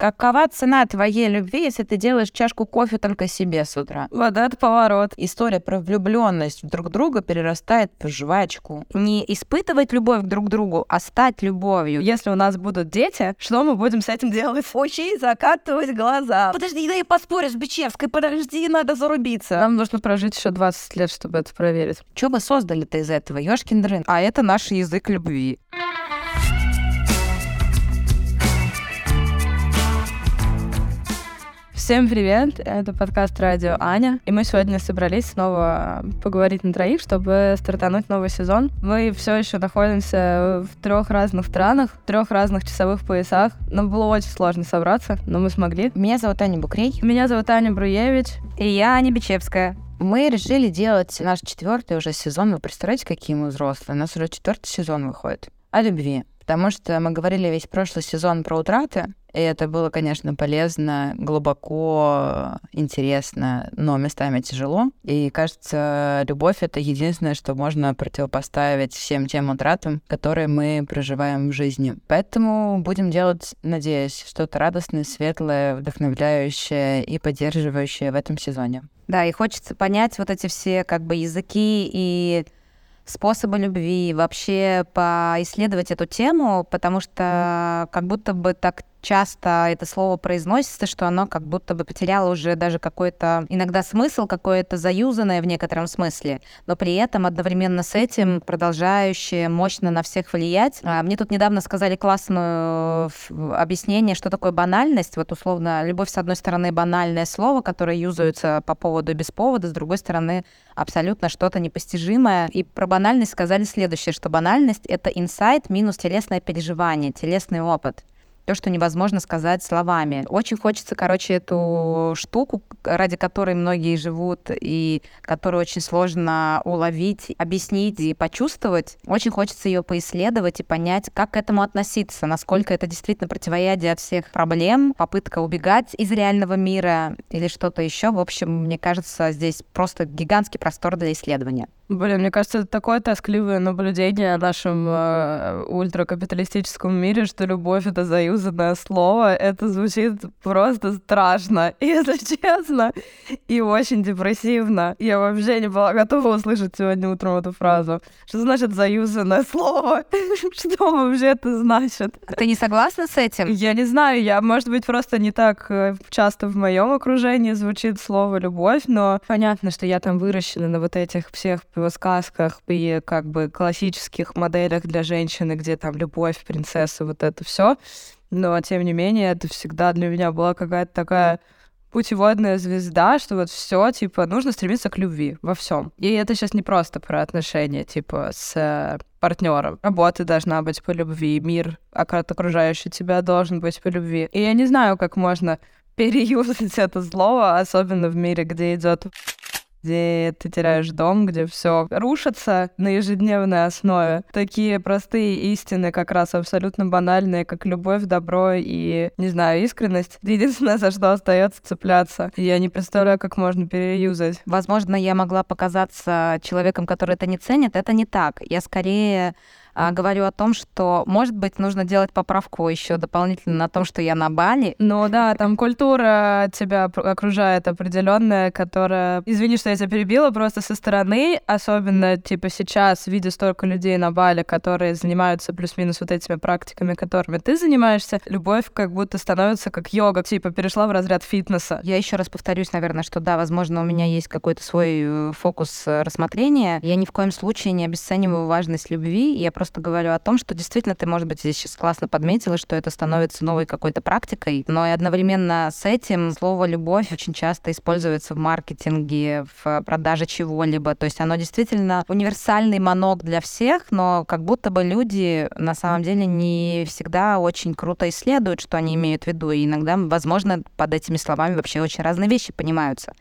Какова цена твоей любви, если ты делаешь чашку кофе только себе с утра? Вот это поворот. История про влюбленность в друг друга перерастает в жвачку. Не испытывать любовь друг к другу, а стать любовью. Если у нас будут дети, что мы будем с этим делать? Учить закатывать глаза. Подожди, да я поспорю с Бичевской, подожди, надо зарубиться. Нам нужно прожить еще 20 лет, чтобы это проверить. Что бы создали-то из этого, ёшкин дрын? А это наш язык любви. Всем привет! Это подкаст «Радио Аня». И мы сегодня собрались снова поговорить на троих, чтобы стартануть новый сезон. Мы все еще находимся в трех разных странах, в трех разных часовых поясах. Нам было очень сложно собраться, но мы смогли. Меня зовут Аня Букрей. Меня зовут Аня Бруевич. И я Аня Бичевская. Мы решили делать наш четвертый уже сезон. Вы представляете, какие мы взрослые? У нас уже четвертый сезон выходит. О любви. Потому что мы говорили весь прошлый сезон про утраты, и это было, конечно, полезно, глубоко, интересно, но местами тяжело. И кажется, любовь — это единственное, что можно противопоставить всем тем утратам, которые мы проживаем в жизни. Поэтому будем делать, надеюсь, что-то радостное, светлое, вдохновляющее и поддерживающее в этом сезоне. Да, и хочется понять вот эти все как бы языки и способы любви, вообще поисследовать эту тему, потому что как будто бы так часто это слово произносится, что оно как будто бы потеряло уже даже какой-то иногда смысл, какое-то заюзанное в некотором смысле, но при этом одновременно с этим продолжающее мощно на всех влиять. А, мне тут недавно сказали классное объяснение, что такое банальность. Вот условно, любовь, с одной стороны, банальное слово, которое юзается по поводу и без повода, с другой стороны, абсолютно что-то непостижимое. И про банальность сказали следующее, что банальность — это инсайт минус телесное переживание, телесный опыт то, что невозможно сказать словами. Очень хочется, короче, эту штуку, ради которой многие живут и которую очень сложно уловить, объяснить и почувствовать. Очень хочется ее поисследовать и понять, как к этому относиться, насколько это действительно противоядие от всех проблем, попытка убегать из реального мира или что-то еще. В общем, мне кажется, здесь просто гигантский простор для исследования. Блин, мне кажется, это такое тоскливое наблюдение о нашем э, ультракапиталистическом мире, что любовь — это заюзанное слово. Это звучит просто страшно, если честно, и очень депрессивно. Я вообще не была готова услышать сегодня утром эту фразу. Что значит заюзанное слово? Что вообще это значит? Ты не согласна с этим? Я не знаю, я, может быть, просто не так э, часто в моем окружении звучит слово «любовь», но понятно, что я там выращена на вот этих всех в сказках и как бы классических моделях для женщины, где там любовь, принцесса, вот это все. Но, тем не менее, это всегда для меня была какая-то такая путеводная звезда, что вот все, типа, нужно стремиться к любви во всем. И это сейчас не просто про отношения, типа, с э, партнером. Работа должна быть по любви, мир окружающий тебя должен быть по любви. И я не знаю, как можно переюзать это слово, особенно в мире, где идет где ты теряешь дом, где все рушится на ежедневной основе. Такие простые истины, как раз абсолютно банальные, как любовь, добро и, не знаю, искренность. Единственное, за что остается цепляться. Я не представляю, как можно переюзать. Возможно, я могла показаться человеком, который это не ценит. Это не так. Я скорее а, говорю о том, что, может быть, нужно делать поправку еще дополнительно на том, что я на Бали. Ну да, там культура тебя окружает определенная, которая... Извини, что я тебя перебила, просто со стороны, особенно типа сейчас, видя столько людей на Бали, которые занимаются плюс-минус вот этими практиками, которыми ты занимаешься, любовь как будто становится как йога, типа перешла в разряд фитнеса. Я еще раз повторюсь, наверное, что да, возможно, у меня есть какой-то свой э, фокус э, рассмотрения. Я ни в коем случае не обесцениваю важность любви, я просто говорю о том, что действительно ты, может быть, здесь сейчас классно подметила, что это становится новой какой-то практикой, но и одновременно с этим слово «любовь» очень часто используется в маркетинге, в продаже чего-либо. То есть оно действительно универсальный манок для всех, но как будто бы люди на самом деле не всегда очень круто исследуют, что они имеют в виду. И иногда, возможно, под этими словами вообще очень разные вещи понимаются.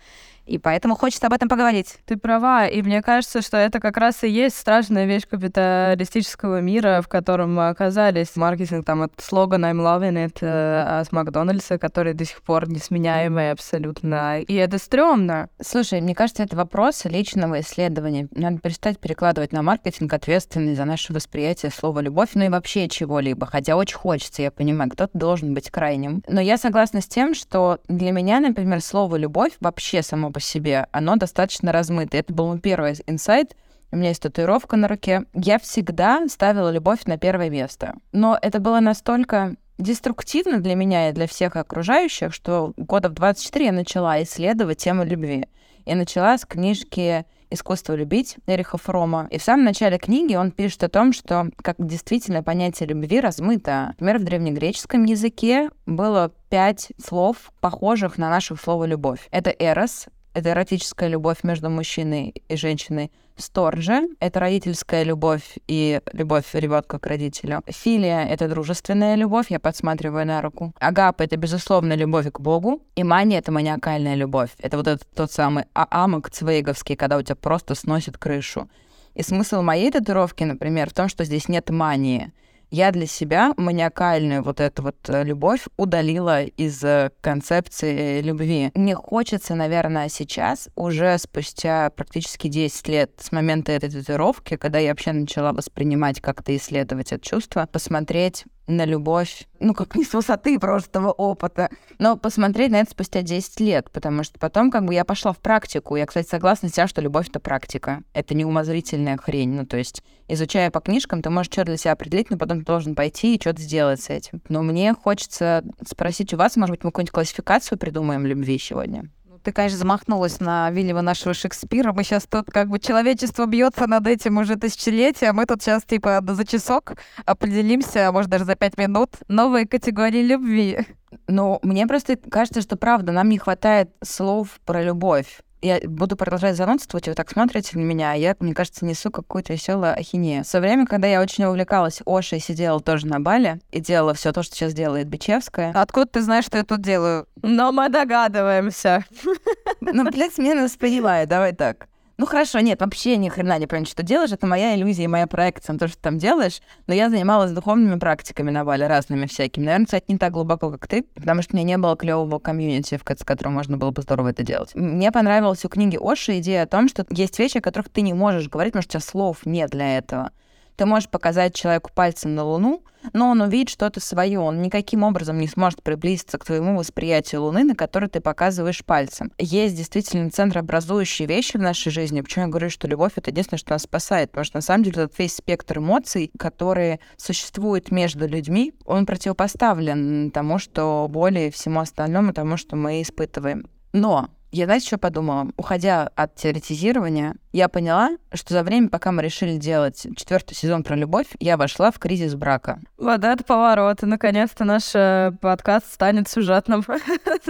И поэтому хочется об этом поговорить. Ты права, и мне кажется, что это как раз и есть страшная вещь капиталистического мира, в котором мы оказались. Маркетинг там от слогана I'm loving it э, от Макдональдса, который до сих пор несменяемый абсолютно. И это стрёмно. Слушай, мне кажется, это вопрос личного исследования. Надо перестать перекладывать на маркетинг ответственность за наше восприятие слова «любовь», ну и вообще чего-либо. Хотя очень хочется, я понимаю, кто-то должен быть крайним. Но я согласна с тем, что для меня, например, слово «любовь» вообще само по себе, оно достаточно размыто. Это был мой первый инсайт, у меня есть татуировка на руке. Я всегда ставила любовь на первое место. Но это было настолько деструктивно для меня и для всех окружающих, что года в 24 я начала исследовать тему любви. Я начала с книжки «Искусство любить» Эриха Фрома. И в самом начале книги он пишет о том, что как действительно понятие любви размыто. Например, в древнегреческом языке было пять слов, похожих на наше слово «любовь». Это «эрос», это эротическая любовь между мужчиной и женщиной. Сторжа — это родительская любовь и любовь ребенка к родителю. Филия — это дружественная любовь, я подсматриваю на руку. Агапа — это, безусловно, любовь к Богу. И мания — это маниакальная любовь. Это вот этот тот самый амок цвейговский, когда у тебя просто сносит крышу. И смысл моей татуировки, например, в том, что здесь нет мании я для себя маниакальную вот эту вот э, любовь удалила из э, концепции любви. Мне хочется, наверное, сейчас, уже спустя практически 10 лет с момента этой татуировки, когда я вообще начала воспринимать как-то исследовать это чувство, посмотреть на любовь, ну, как не с высоты прошлого опыта, но посмотреть на это спустя 10 лет, потому что потом как бы я пошла в практику. Я, кстати, согласна с тем, что любовь — это практика. Это не умозрительная хрень. Ну, то есть, изучая по книжкам, ты можешь что-то для себя определить, но потом ты должен пойти и что-то сделать с этим. Но мне хочется спросить у вас, может быть, мы какую-нибудь классификацию придумаем любви сегодня? Ты, конечно, замахнулась на Вильяма нашего Шекспира. Мы сейчас тут как бы человечество бьется над этим уже тысячелетия, мы тут сейчас типа за часок определимся, а может даже за пять минут, новые категории любви. Ну, мне просто кажется, что правда, нам не хватает слов про любовь я буду продолжать занудствовать, вы так смотрите на меня, а я, мне кажется, несу какую-то веселую ахинею. Со время, когда я очень увлекалась Ошей, сидела тоже на бале и делала все то, что сейчас делает Бичевская. Откуда ты знаешь, что я тут делаю? Но мы догадываемся. Ну, блядь, меня воспринимает, давай так. Ну хорошо, нет, вообще ни хрена не понимаю, что делаешь. Это моя иллюзия и моя проекция на то, что ты там делаешь. Но я занималась духовными практиками на Бале, разными всякими. Наверное, кстати, не так глубоко, как ты, потому что у меня не было клевого комьюнити, в котором можно было бы здорово это делать. Мне понравилась у книги Оши идея о том, что есть вещи, о которых ты не можешь говорить, потому что у тебя слов нет для этого. Ты можешь показать человеку пальцем на Луну, но он увидит что-то свое. Он никаким образом не сможет приблизиться к твоему восприятию Луны, на который ты показываешь пальцем. Есть действительно центрообразующие вещи в нашей жизни. Почему я говорю, что любовь — это единственное, что нас спасает? Потому что на самом деле этот весь спектр эмоций, которые существуют между людьми, он противопоставлен тому, что более всему остальному, тому, что мы испытываем. Но я, знаете, что подумала? Уходя от теоретизирования, я поняла, что за время, пока мы решили делать четвертый сезон про любовь, я вошла в кризис брака. Вот это поворот. И, наконец-то, наш э, подкаст станет сюжетным.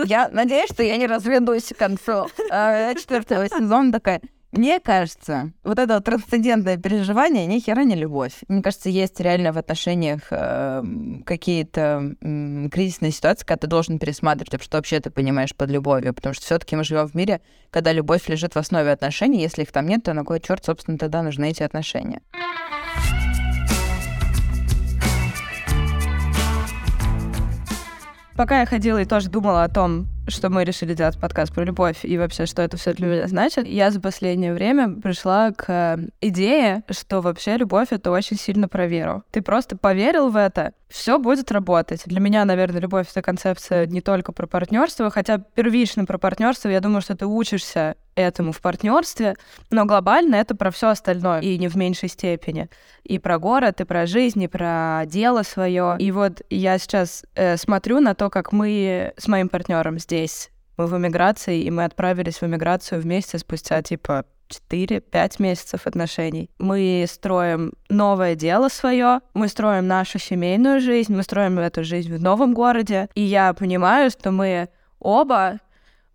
Я надеюсь, что я не разведусь к концу э, четвертого сезона такая. Мне кажется, вот это вот трансцендентное переживание ни хера не любовь. Мне кажется, есть реально в отношениях э, какие-то э, кризисные ситуации, когда ты должен пересматривать, что вообще ты понимаешь под любовью. Потому что все-таки мы живем в мире, когда любовь лежит в основе отношений. Если их там нет, то на кой черт, собственно, тогда нужны эти отношения? Пока я ходила и тоже думала о том, что мы решили делать подкаст про любовь и вообще, что это все для меня значит, я за последнее время пришла к идее, что вообще любовь — это очень сильно про веру. Ты просто поверил в это, все будет работать. Для меня, наверное, любовь — это концепция не только про партнерство, хотя первично про партнерство, я думаю, что ты учишься этому в партнерстве, но глобально это про все остальное, и не в меньшей степени. И про город, и про жизнь, и про дело свое. И вот я сейчас э, смотрю на то, как мы с моим партнером здесь, мы в эмиграции, и мы отправились в эмиграцию вместе спустя типа 4-5 месяцев отношений. Мы строим новое дело свое, мы строим нашу семейную жизнь, мы строим эту жизнь в новом городе. И я понимаю, что мы оба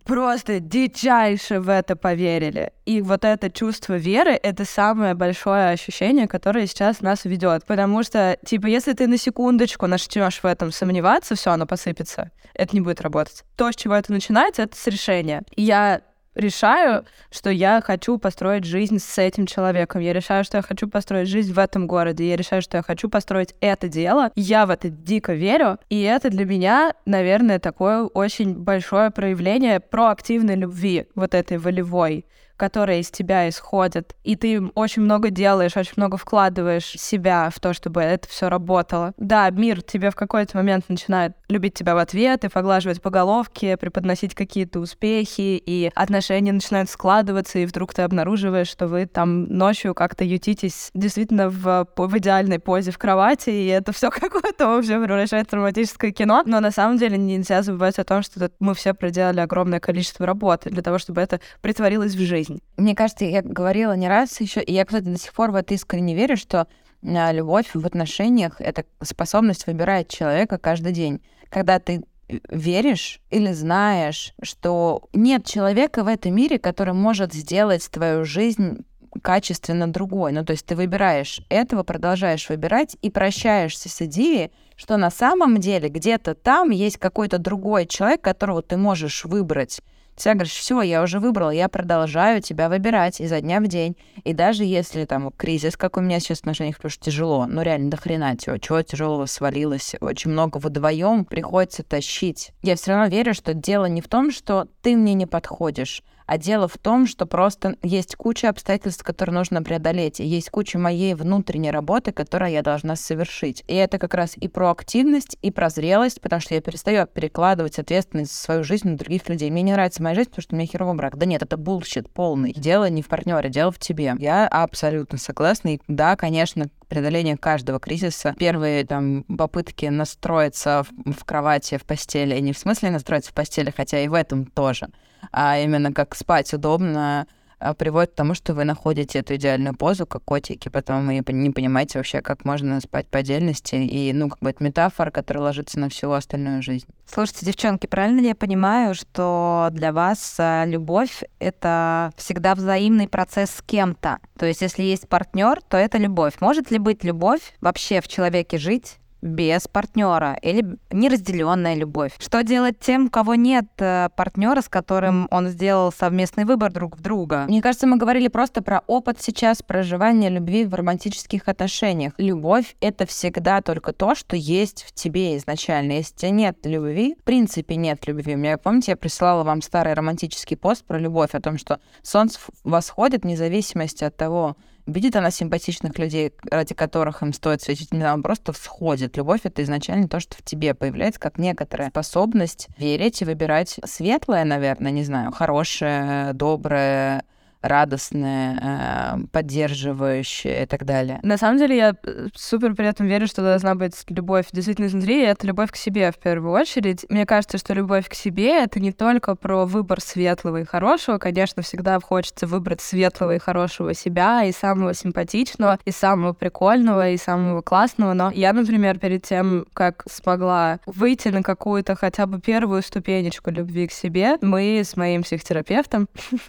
просто дичайше в это поверили. И вот это чувство веры — это самое большое ощущение, которое сейчас нас ведет. Потому что, типа, если ты на секундочку начнешь в этом сомневаться, все, оно посыпется. Это не будет работать. То, с чего это начинается, это с решения. Я решаю, что я хочу построить жизнь с этим человеком, я решаю, что я хочу построить жизнь в этом городе, я решаю, что я хочу построить это дело, я в это дико верю, и это для меня, наверное, такое очень большое проявление проактивной любви, вот этой волевой которые из тебя исходят, и ты очень много делаешь, очень много вкладываешь себя в то, чтобы это все работало. Да, мир тебе в какой-то момент начинает любить тебя в ответ и поглаживать по головке, преподносить какие-то успехи, и отношения начинают складываться, и вдруг ты обнаруживаешь, что вы там ночью как-то ютитесь действительно в, в идеальной позе в кровати, и это все какое-то вообще превращается в романтическое кино. Но на самом деле нельзя забывать о том, что мы все проделали огромное количество работы для того, чтобы это притворилось в жизнь жизнь. Мне кажется, я говорила не раз еще, и я, кстати, до сих пор в это искренне верю, что а, любовь в отношениях — это способность выбирать человека каждый день. Когда ты э, веришь или знаешь, что нет человека в этом мире, который может сделать твою жизнь качественно другой. Ну, то есть ты выбираешь этого, продолжаешь выбирать и прощаешься с идеей, что на самом деле где-то там есть какой-то другой человек, которого ты можешь выбрать. Ты говоришь, все, я уже выбрал, я продолжаю тебя выбирать изо дня в день. И даже если там кризис, как у меня сейчас в отношениях, потому что тяжело, ну реально до хрена чего, чего тяжелого свалилось, очень много вдвоем приходится тащить. Я все равно верю, что дело не в том, что ты мне не подходишь, а дело в том, что просто есть куча обстоятельств, которые нужно преодолеть, и есть куча моей внутренней работы, которую я должна совершить. И это как раз и про активность, и про зрелость, потому что я перестаю перекладывать ответственность за свою жизнь на других людей. Мне не нравится моя жизнь, потому что у меня херовый брак. Да нет, это bullshit полный. Дело не в партнере, дело в тебе. Я абсолютно согласна. И да, конечно, преодоление каждого кризиса. Первые там попытки настроиться в, в кровати, в постели, не в смысле настроиться в постели, хотя и в этом тоже, а именно как спать удобно, приводит к тому, что вы находите эту идеальную позу, как котики, потом вы не понимаете вообще, как можно спать по отдельности. И, ну, как бы это метафора, которая ложится на всю остальную жизнь. Слушайте, девчонки, правильно ли я понимаю, что для вас а, любовь — это всегда взаимный процесс с кем-то? То есть если есть партнер, то это любовь. Может ли быть любовь вообще в человеке жить без партнера или неразделенная любовь. Что делать тем, у кого нет э, партнера, с которым он сделал совместный выбор друг в друга? Мне кажется, мы говорили просто про опыт сейчас проживания любви в романтических отношениях. Любовь — это всегда только то, что есть в тебе изначально. Если тебя нет любви, в принципе нет любви. Мне, помните, я присылала вам старый романтический пост про любовь, о том, что солнце восходит вне зависимости от того, видит она симпатичных людей, ради которых им стоит светить, не знаю, просто всходит. Любовь — это изначально то, что в тебе появляется, как некоторая способность верить и выбирать светлое, наверное, не знаю, хорошее, доброе, радостное, э, поддерживающее и так далее. На самом деле я э, супер при этом верю, что должна быть любовь действительно изнутри, и это любовь к себе в первую очередь. Мне кажется, что любовь к себе — это не только про выбор светлого и хорошего. Конечно, всегда хочется выбрать светлого и хорошего себя, и самого симпатичного, и самого прикольного, и самого классного. Но я, например, перед тем, как смогла выйти на какую-то хотя бы первую ступенечку любви к себе, мы с моим психотерапевтом,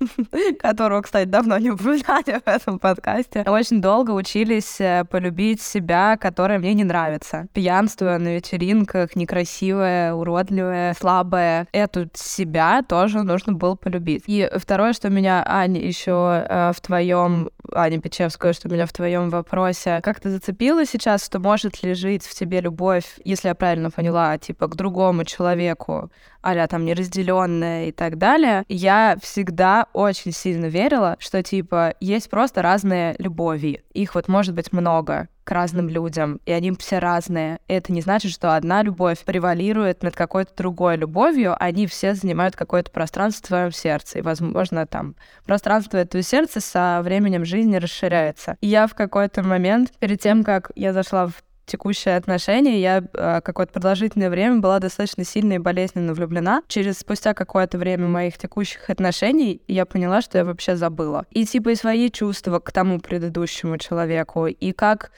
которого, кстати, давно не упоминали в этом подкасте, очень долго учились э, полюбить себя, которое мне не нравится. Пьянство на вечеринках, некрасивое, уродливое, слабое. Эту себя тоже нужно было полюбить. И второе, что меня, Аня, еще э, в твоем, Аня Печевская, что меня в твоем вопросе как-то зацепило сейчас, что может ли жить в тебе любовь, если я правильно поняла, типа к другому человеку, а там неразделенная и так далее, я всегда очень сильно верила, что типа есть просто разные любови. Их вот может быть много к разным людям, и они все разные. И это не значит, что одна любовь превалирует над какой-то другой любовью, они все занимают какое-то пространство в твоем сердце, и, возможно, там пространство этого сердца со временем жизни расширяется. И я в какой-то момент, перед тем, как я зашла в текущие отношения, я э, какое-то продолжительное время была достаточно сильно и болезненно влюблена. Через спустя какое-то время моих текущих отношений я поняла, что я вообще забыла. И типа и свои чувства к тому предыдущему человеку, и как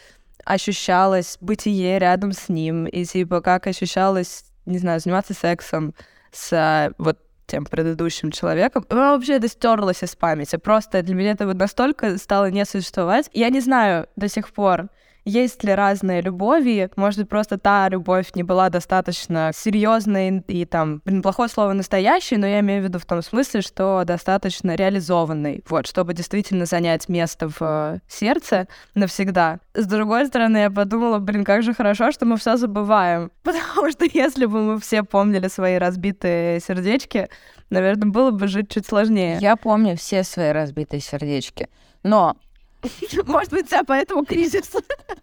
ощущалось бытие рядом с ним, и типа как ощущалось, не знаю, заниматься сексом с э, вот тем предыдущим человеком. Вообще это стерлось из памяти. Просто для меня это вот настолько стало не существовать. Я не знаю до сих пор, есть ли разные любови. Может быть, просто та любовь не была достаточно серьезной и там, блин, плохое слово настоящей, но я имею в виду в том смысле, что достаточно реализованной, вот, чтобы действительно занять место в э, сердце навсегда. С другой стороны, я подумала, блин, как же хорошо, что мы все забываем. Потому что если бы мы все помнили свои разбитые сердечки, наверное, было бы жить чуть сложнее. Я помню все свои разбитые сердечки. Но может быть, тебя поэтому кризис.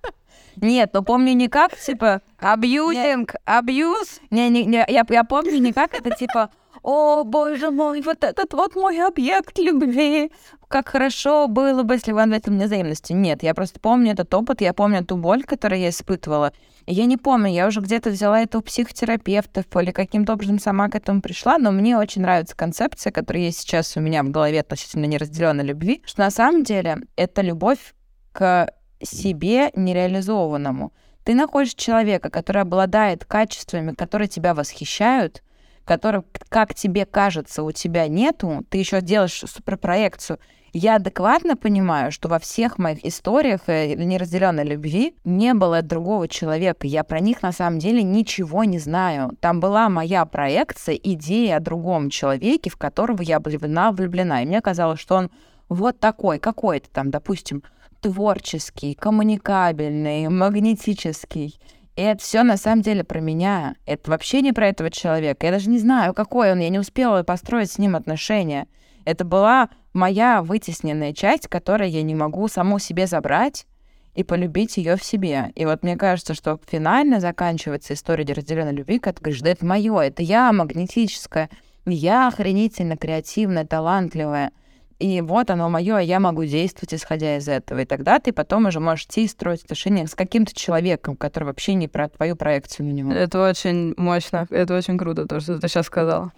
Нет, но помню не как, типа... Абьюзинг, абьюз. Не, не, не, я, я помню не как это, типа... О, боже мой, вот этот вот мой объект любви. Как хорошо было бы, если бы он ответил мне взаимностью. Нет, я просто помню этот опыт, я помню ту боль, которую я испытывала. Я не помню, я уже где-то взяла это у психотерапевтов или каким-то образом сама к этому пришла, но мне очень нравится концепция, которая есть сейчас у меня в голове относительно неразделенной любви, что на самом деле это любовь к себе нереализованному. Ты находишь человека, который обладает качествами, которые тебя восхищают, которых, как тебе кажется, у тебя нету, ты еще делаешь суперпроекцию. Я адекватно понимаю, что во всех моих историях э, неразделенной любви не было другого человека. Я про них на самом деле ничего не знаю. Там была моя проекция, идея о другом человеке, в которого я влюблена, влюблена. И мне казалось, что он вот такой, какой-то там, допустим, творческий, коммуникабельный, магнетический. И это все на самом деле про меня. Это вообще не про этого человека. Я даже не знаю, какой он. Я не успела построить с ним отношения. Это была моя вытесненная часть, которую я не могу саму себе забрать и полюбить ее в себе. И вот мне кажется, что финально заканчивается история разделенной любви, когда ты говоришь, да это мое, это я магнетическая, я охренительно креативная, талантливая — и вот оно мое, я могу действовать, исходя из этого. И тогда ты потом уже можешь идти и строить отношения с каким-то человеком, который вообще не про твою проекцию на него. Это очень мощно, это очень круто, то, что ты сейчас сказала.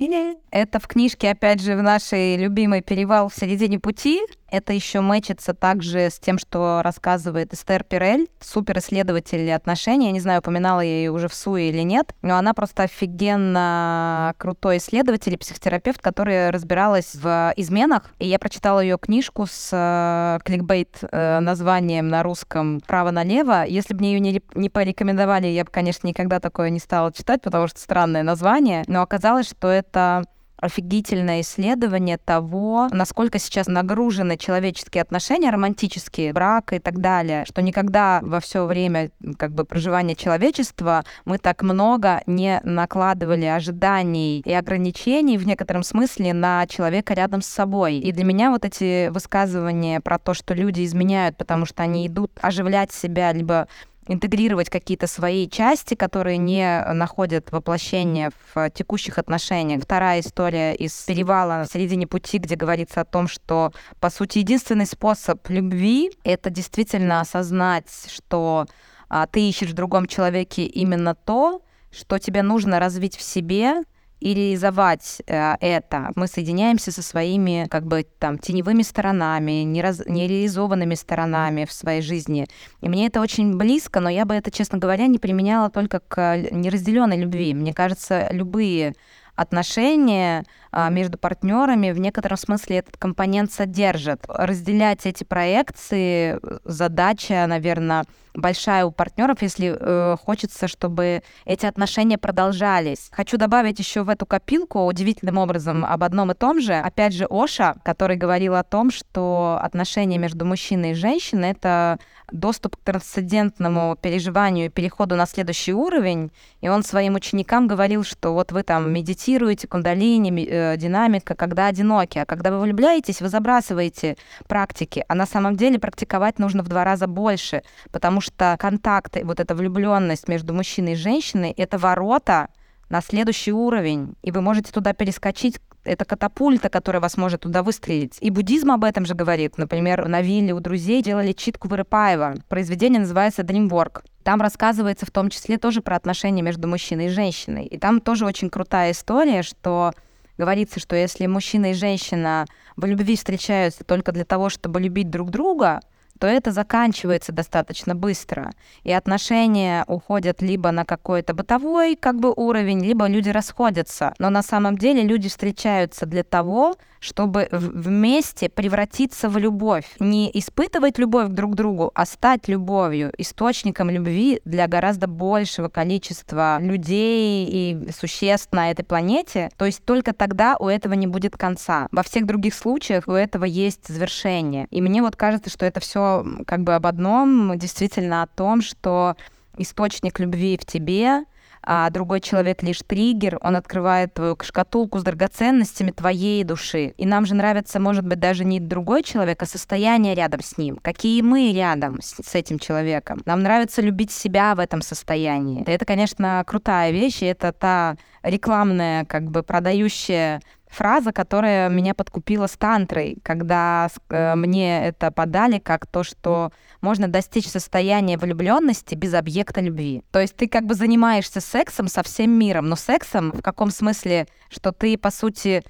Это в книжке, опять же, в нашей любимой «Перевал в середине пути», это еще мэчится также с тем, что рассказывает Эстер Пирель, суперисследователь отношений. Я не знаю, упоминала я ее уже в СУе или нет, но она просто офигенно крутой исследователь и психотерапевт, который разбиралась в изменах. И я прочитала ее книжку с э, кликбейт э, названием на русском «Право налево». Если бы мне ее не, не порекомендовали, я бы, конечно, никогда такое не стала читать, потому что странное название. Но оказалось, что это офигительное исследование того, насколько сейчас нагружены человеческие отношения, романтические, брак и так далее, что никогда во все время как бы проживания человечества мы так много не накладывали ожиданий и ограничений в некотором смысле на человека рядом с собой. И для меня вот эти высказывания про то, что люди изменяют, потому что они идут оживлять себя, либо интегрировать какие-то свои части, которые не находят воплощения в текущих отношениях. Вторая история из перевала в середине пути, где говорится о том, что, по сути, единственный способ любви — это действительно осознать, что а, ты ищешь в другом человеке именно то, что тебе нужно развить в себе, и реализовать э, это, мы соединяемся со своими как бы там теневыми сторонами, нераз... нереализованными сторонами в своей жизни. И мне это очень близко, но я бы это, честно говоря, не применяла только к неразделенной любви. Мне кажется, любые отношения между партнерами в некотором смысле этот компонент содержит. Разделять эти проекции задача, наверное, большая у партнеров, если э, хочется, чтобы эти отношения продолжались. Хочу добавить еще в эту копилку удивительным образом об одном и том же. Опять же, Оша, который говорил о том, что отношения между мужчиной и женщиной — это доступ к трансцендентному переживанию переходу на следующий уровень. И он своим ученикам говорил, что вот вы там медитируете, кундалини, э, динамика, когда одиноки, а когда вы влюбляетесь, вы забрасываете практики. А на самом деле практиковать нужно в два раза больше, потому что контакт, вот эта влюбленность между мужчиной и женщиной — это ворота на следующий уровень, и вы можете туда перескочить это катапульта, которая вас может туда выстрелить. И буддизм об этом же говорит. Например, на вилле у друзей делали читку Вырыпаева. Произведение называется «Dreamwork». Там рассказывается в том числе тоже про отношения между мужчиной и женщиной. И там тоже очень крутая история, что говорится, что если мужчина и женщина в любви встречаются только для того, чтобы любить друг друга, то это заканчивается достаточно быстро. И отношения уходят либо на какой-то бытовой как бы уровень, либо люди расходятся. Но на самом деле люди встречаются для того, чтобы вместе превратиться в любовь. Не испытывать любовь друг к другу, а стать любовью, источником любви для гораздо большего количества людей и существ на этой планете. То есть только тогда у этого не будет конца. Во всех других случаях у этого есть завершение. И мне вот кажется, что это все как бы об одном, действительно о том, что источник любви в тебе, а другой человек лишь триггер, он открывает твою шкатулку с драгоценностями твоей души. И нам же нравится, может быть, даже не другой человек, а состояние рядом с ним. Какие мы рядом с, с этим человеком. Нам нравится любить себя в этом состоянии. Это, конечно, крутая вещь, и это та рекламная, как бы продающая фраза, которая меня подкупила с тантрой, когда э, мне это подали как то, что можно достичь состояния влюбленности без объекта любви. То есть ты как бы занимаешься сексом со всем миром, но сексом в каком смысле, что ты, по сути,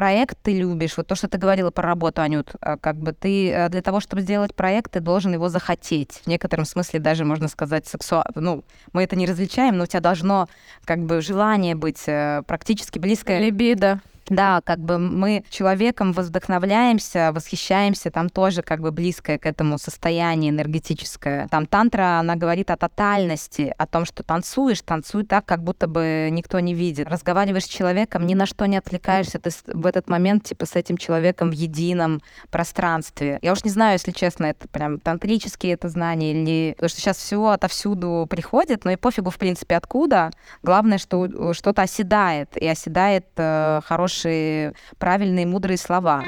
проект ты любишь, вот то, что ты говорила про работу, Анют, а, как бы ты э, для того, чтобы сделать проект, ты должен его захотеть. В некотором смысле даже можно сказать сексуально. Ну, мы это не различаем, но у тебя должно как бы желание быть э, практически близкое. Либидо. Да, как бы мы человеком вдохновляемся, восхищаемся, там тоже как бы близкое к этому состояние энергетическое. Там тантра, она говорит о тотальности, о том, что танцуешь, танцуй так, как будто бы никто не видит. Разговариваешь с человеком, ни на что не отвлекаешься, ты в этот момент типа с этим человеком в едином пространстве. Я уж не знаю, если честно, это прям тантрические это знания или... Потому что сейчас все отовсюду приходит, но и пофигу, в принципе, откуда. Главное, что что-то оседает, и оседает э, хороший хорошие, правильные, мудрые слова.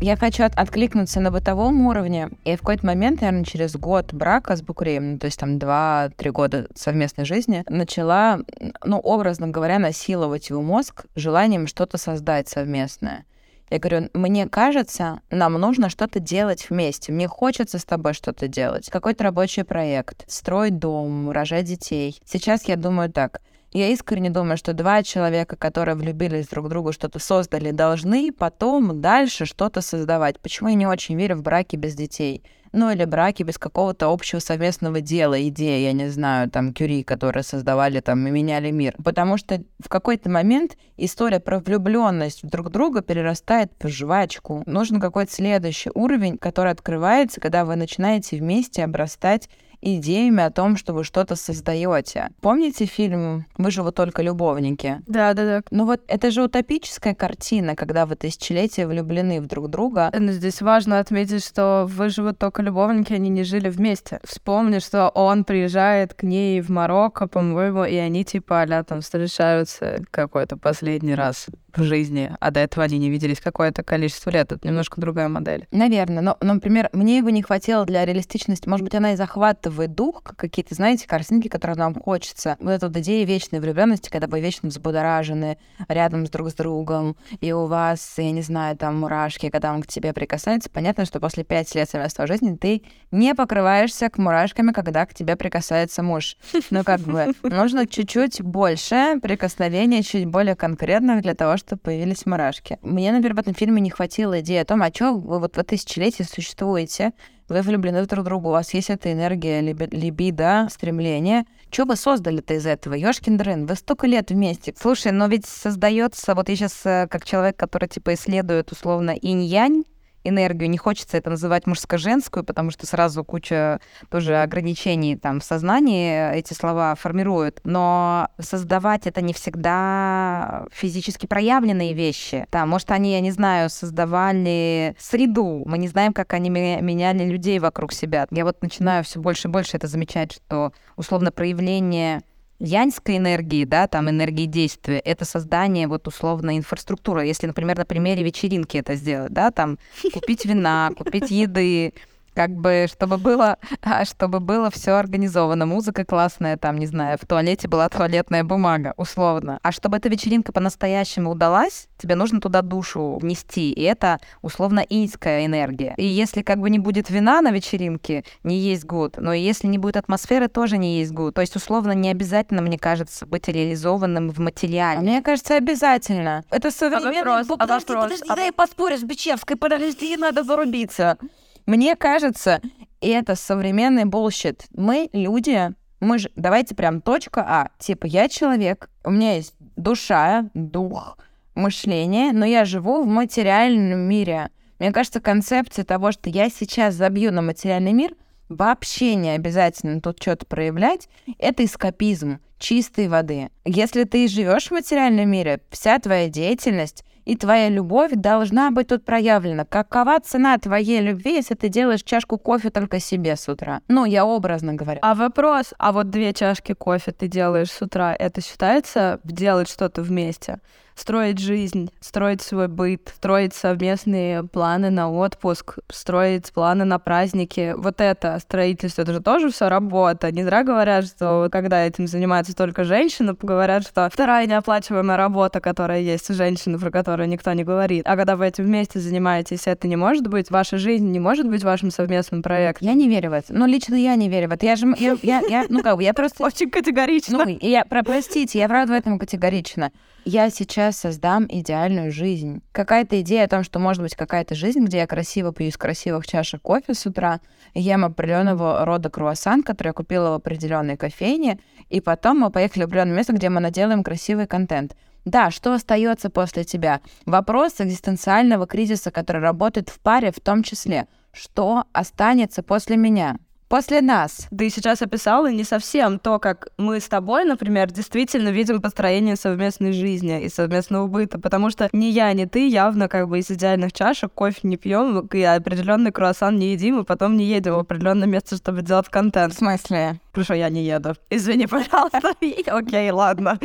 Я хочу от откликнуться на бытовом уровне. И в какой-то момент, наверное, через год брака с Букреем, ну, то есть там 2-3 года совместной жизни, начала, ну, образно говоря, насиловать его мозг желанием что-то создать совместное. Я говорю, мне кажется, нам нужно что-то делать вместе. Мне хочется с тобой что-то делать. Какой-то рабочий проект, строить дом, рожать детей. Сейчас я думаю так. Я искренне думаю, что два человека, которые влюбились друг в друга, что-то создали, должны потом дальше что-то создавать. Почему я не очень верю в браки без детей? Ну или браки без какого-то общего совместного дела, идеи, я не знаю, там, Кюри, которые создавали там и меняли мир. Потому что в какой-то момент история про влюбленность друг друга перерастает в жвачку. Нужен какой-то следующий уровень, который открывается, когда вы начинаете вместе обрастать идеями о том, что вы что-то создаете. Помните фильм «Выживут только любовники»? Да, да, да. Ну вот это же утопическая картина, когда вы тысячелетия влюблены в друг друга. Но здесь важно отметить, что «Выживут только любовники», они не жили вместе. Вспомни, что он приезжает к ней в Марокко, по-моему, и они типа а там встречаются какой-то последний раз в жизни, а до этого они не виделись какое-то количество лет. Это немножко другая модель. Наверное. Но, например, мне его не хватило для реалистичности. Может быть, она и захватывает дух, какие-то, знаете, картинки, которые нам хочется. Вот эта вот идея вечной влюбленности, когда вы вечно взбудоражены рядом с друг с другом, и у вас, я не знаю, там мурашки, когда он к тебе прикасается. Понятно, что после пять лет совместной жизни ты не покрываешься к мурашками, когда к тебе прикасается муж. Но как бы нужно чуть-чуть больше прикосновения, чуть более конкретных для того, что появились мурашки. Мне, например, в этом фильме не хватило идеи о том, а что вы вот в тысячелетии существуете, вы влюблены друг в друга, у вас есть эта энергия, либи либидо, стремление. Что вы создали-то из этого? Ёшкин дрын, вы столько лет вместе. Слушай, но ведь создается, вот я сейчас э, как человек, который типа исследует условно инь-янь, энергию. Не хочется это называть мужско-женскую, потому что сразу куча тоже ограничений там в сознании эти слова формируют. Но создавать это не всегда физически проявленные вещи. Да, может, они, я не знаю, создавали среду. Мы не знаем, как они меняли людей вокруг себя. Я вот начинаю все больше и больше это замечать, что условно проявление яньской энергии, да, там энергии действия, это создание вот условно инфраструктуры. Если, например, на примере вечеринки это сделать, да, там купить вина, купить еды, как бы, чтобы было, а, чтобы было все организовано, музыка классная, там, не знаю, в туалете была туалетная бумага, условно. А чтобы эта вечеринка по-настоящему удалась, тебе нужно туда душу внести, и это условно инская энергия. И если как бы не будет вина на вечеринке, не есть гуд, но если не будет атмосферы, тоже не есть гуд. То есть условно не обязательно, мне кажется, быть реализованным в материале. А мне кажется, обязательно. Это современный... А вопрос, а вопрос, подожди, а... дай поспорю с Бичевской, подожди, надо зарубиться. Мне кажется, это современный bullshit. Мы люди, мы же, давайте прям точка А. Типа, я человек, у меня есть душа, дух, мышление, но я живу в материальном мире. Мне кажется, концепция того, что я сейчас забью на материальный мир, вообще не обязательно тут что-то проявлять, это эскапизм чистой воды. Если ты живешь в материальном мире, вся твоя деятельность и твоя любовь должна быть тут проявлена. Какова цена твоей любви, если ты делаешь чашку кофе только себе с утра? Ну, я образно говорю. А вопрос, а вот две чашки кофе ты делаешь с утра, это считается делать что-то вместе? Строить жизнь, строить свой быт, строить совместные планы на отпуск, строить планы на праздники. Вот это строительство, это же тоже все работа. Не зря говорят, что когда этим занимаются только женщины, говорят, что вторая неоплачиваемая работа, которая есть у женщины, про которую никто не говорит. А когда вы этим вместе занимаетесь, это не может быть, ваша жизнь не может быть вашим совместным проектом. Я не верю в это. Ну, лично я не верю в это. Я же, я, я, я ну как бы, я просто... Очень категорично. Ну, я, простите, я правда в этом категорично я сейчас создам идеальную жизнь. Какая-то идея о том, что может быть какая-то жизнь, где я красиво пью из красивых чашек кофе с утра, ем определенного рода круассан, который я купила в определенной кофейне, и потом мы поехали в определенное место, где мы наделаем красивый контент. Да, что остается после тебя? Вопрос экзистенциального кризиса, который работает в паре в том числе. Что останется после меня? После нас. Ты сейчас описала не совсем то, как мы с тобой, например, действительно видим построение совместной жизни и совместного быта, потому что ни я, ни ты явно как бы из идеальных чашек кофе не пьем, и определенный круассан не едим, и потом не едем в определенное место, чтобы делать контент. В смысле? Что я не еду. Извини, пожалуйста. Окей, ладно.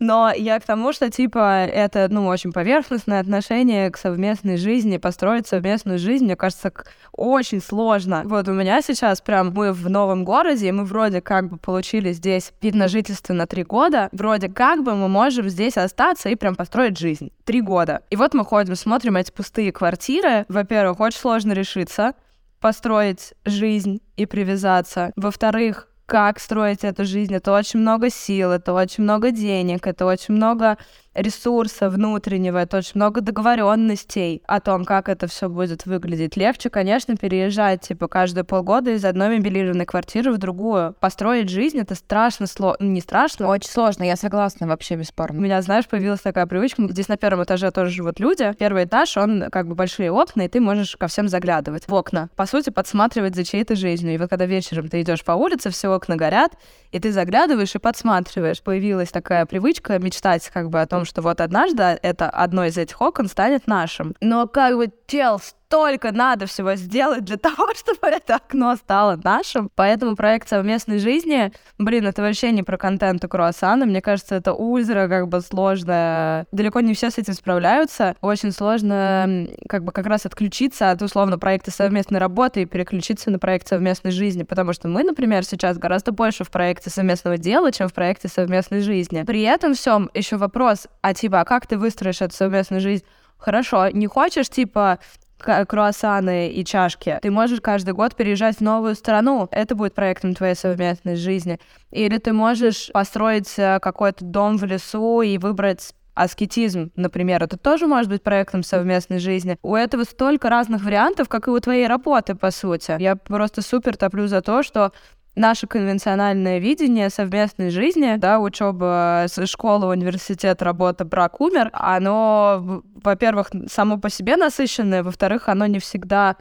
Но я к тому, что, типа, это, ну, очень поверхностное отношение к совместной жизни, построить совместную жизнь, мне кажется, очень сложно. Вот у меня сейчас прям мы в новом городе, и мы вроде как бы получили здесь вид на жительство на три года, вроде как бы мы можем здесь остаться и прям построить жизнь. Три года. И вот мы ходим, смотрим эти пустые квартиры. Во-первых, очень сложно решиться, построить жизнь и привязаться. Во-вторых, как строить эту жизнь. Это очень много сил, это очень много денег, это очень много ресурса внутреннего, это очень много договоренностей о том, как это все будет выглядеть. Легче, конечно, переезжать, типа, каждые полгода из одной мебелированной квартиры в другую. Построить жизнь — это страшно сложно. Не страшно. Очень сложно, я согласна, вообще бесспорно. У меня, знаешь, появилась такая привычка. Здесь на первом этаже тоже живут люди. Первый этаж, он как бы большие окна, и ты можешь ко всем заглядывать в окна. По сути, подсматривать за чьей-то жизнью. И вот когда вечером ты идешь по улице, все окна горят, и ты заглядываешь и подсматриваешь. Появилась такая привычка мечтать как бы о том, что вот однажды это одно из этих окон станет нашим. Но как бы чел столько надо всего сделать для того, чтобы это окно стало нашим. Поэтому проект совместной жизни, блин, это вообще не про контент и круассаны. Мне кажется, это ультра как бы сложно. Далеко не все с этим справляются. Очень сложно как бы как раз отключиться от условно проекта совместной работы и переключиться на проект совместной жизни. Потому что мы, например, сейчас гораздо больше в проекте совместного дела, чем в проекте совместной жизни. При этом всем еще вопрос, а типа, а как ты выстроишь эту совместную жизнь? Хорошо, не хочешь, типа, круассаны и чашки. Ты можешь каждый год переезжать в новую страну. Это будет проектом твоей совместной жизни. Или ты можешь построить э, какой-то дом в лесу и выбрать аскетизм, например, это тоже может быть проектом совместной жизни. У этого столько разных вариантов, как и у твоей работы, по сути. Я просто супер топлю за то, что наше конвенциональное видение совместной жизни, да, учеба, школа, университет, работа, брак, умер, оно, во-первых, само по себе насыщенное, во-вторых, оно не всегда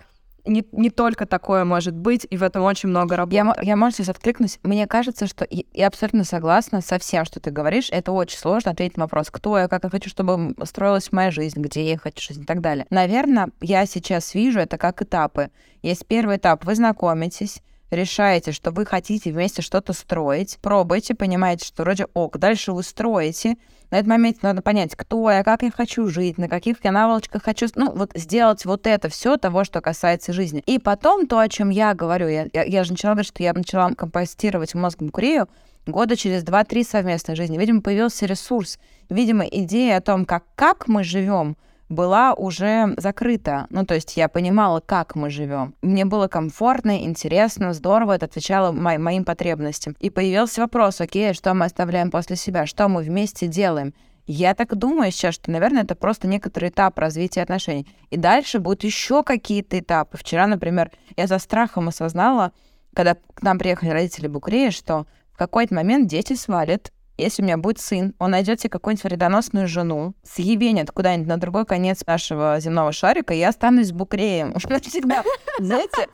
не, не только такое может быть, и в этом очень много работы. Я, я можно сейчас откликнусь? Мне кажется, что я абсолютно согласна со всем, что ты говоришь. Это очень сложно ответить на вопрос, кто я, как я хочу, чтобы строилась моя жизнь, где я хочу жизнь и так далее. Наверное, я сейчас вижу это как этапы. Есть первый этап, вы знакомитесь, решаете, что вы хотите вместе что-то строить, пробуйте, понимаете, что вроде ок, дальше вы строите. На этот момент надо понять, кто я, как я хочу жить, на каких я наволочках хочу, ну, вот сделать вот это все того, что касается жизни. И потом то, о чем я говорю, я, я, я же начала говорить, что я начала компостировать мозг Букурию, года через 2-3 совместной жизни. Видимо, появился ресурс. Видимо, идея о том, как, как мы живем, была уже закрыта. Ну, то есть я понимала, как мы живем. Мне было комфортно, интересно, здорово, это отвечало мо- моим потребностям. И появился вопрос, окей, что мы оставляем после себя, что мы вместе делаем. Я так думаю сейчас, что, наверное, это просто некоторый этап развития отношений. И дальше будут еще какие-то этапы. Вчера, например, я за страхом осознала, когда к нам приехали родители Букрея, что в какой-то момент дети свалят, если у меня будет сын, он найдет себе какую-нибудь вредоносную жену, съебенит куда-нибудь на другой конец нашего земного шарика, и я останусь букреем. Всегда, знаете,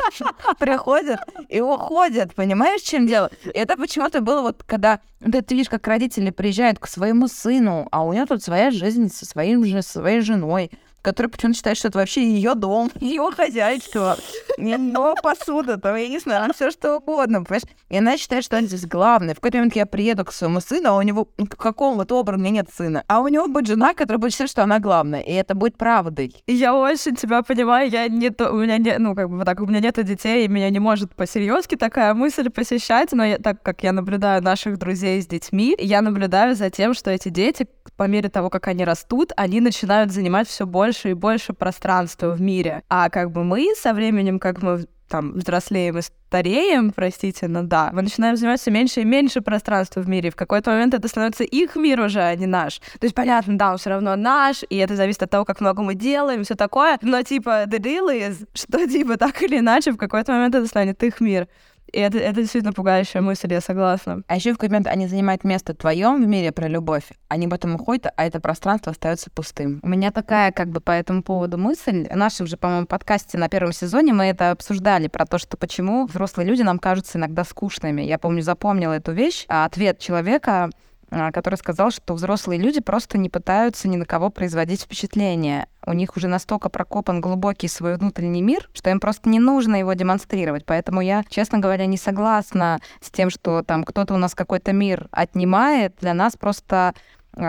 приходят и уходят, понимаешь, чем дело? И это почему-то было вот, когда ты, ты видишь, как родители приезжают к своему сыну, а у него тут своя жизнь со своим же, своей женой, который почему-то считает, что это вообще ее дом, ее хозяйство, ее посуда, там, я не знаю, все что угодно, понимаешь? И она считает, что она здесь главная. В какой-то момент я приеду к своему сыну, а у него ну, какого-то образа у меня нет сына. А у него будет жена, которая будет считать, что она главная. И это будет правдой. Я очень тебя понимаю. Я не у меня не, ну, как бы так, у меня нет детей, и меня не может по-серьезки такая мысль посещать, но я, так как я наблюдаю наших друзей с детьми, я наблюдаю за тем, что эти дети, по мере того, как они растут, они начинают занимать все больше и больше пространства в мире. А как бы мы со временем, как мы там взрослеем и стареем, простите, но да, мы начинаем занимать все меньше и меньше пространства в мире. В какой-то момент это становится их мир уже, а не наш. То есть, понятно, да, он все равно наш, и это зависит от того, как много мы делаем, все такое. Но типа, the deal is, что типа так или иначе в какой-то момент это станет их мир. И это, это действительно пугающая мысль, я согласна. А еще в какой момент они занимают место твоем в мире про любовь, они потом уходят, а это пространство остается пустым. У меня такая как бы по этому поводу мысль. В нашем же, по-моему, подкасте на первом сезоне мы это обсуждали, про то, что почему взрослые люди нам кажутся иногда скучными. Я помню, запомнила эту вещь. А ответ человека который сказал, что взрослые люди просто не пытаются ни на кого производить впечатление. У них уже настолько прокопан глубокий свой внутренний мир, что им просто не нужно его демонстрировать. Поэтому я, честно говоря, не согласна с тем, что там кто-то у нас какой-то мир отнимает. Для нас просто а,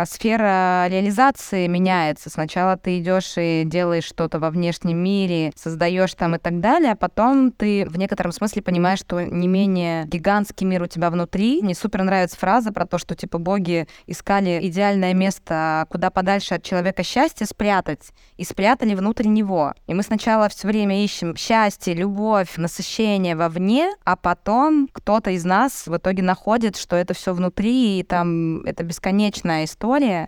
сфера реализации меняется. Сначала ты идешь и делаешь что-то во внешнем мире, создаешь там и так далее, а потом ты в некотором смысле понимаешь, что не менее гигантский мир у тебя внутри. Мне супер нравится фраза про то, что типа боги искали идеальное место, куда подальше от человека счастье спрятать, и спрятали внутрь него. И мы сначала все время ищем счастье, любовь, насыщение вовне, а потом кто-то из нас в итоге находит, что это все внутри, и там это бесконечная история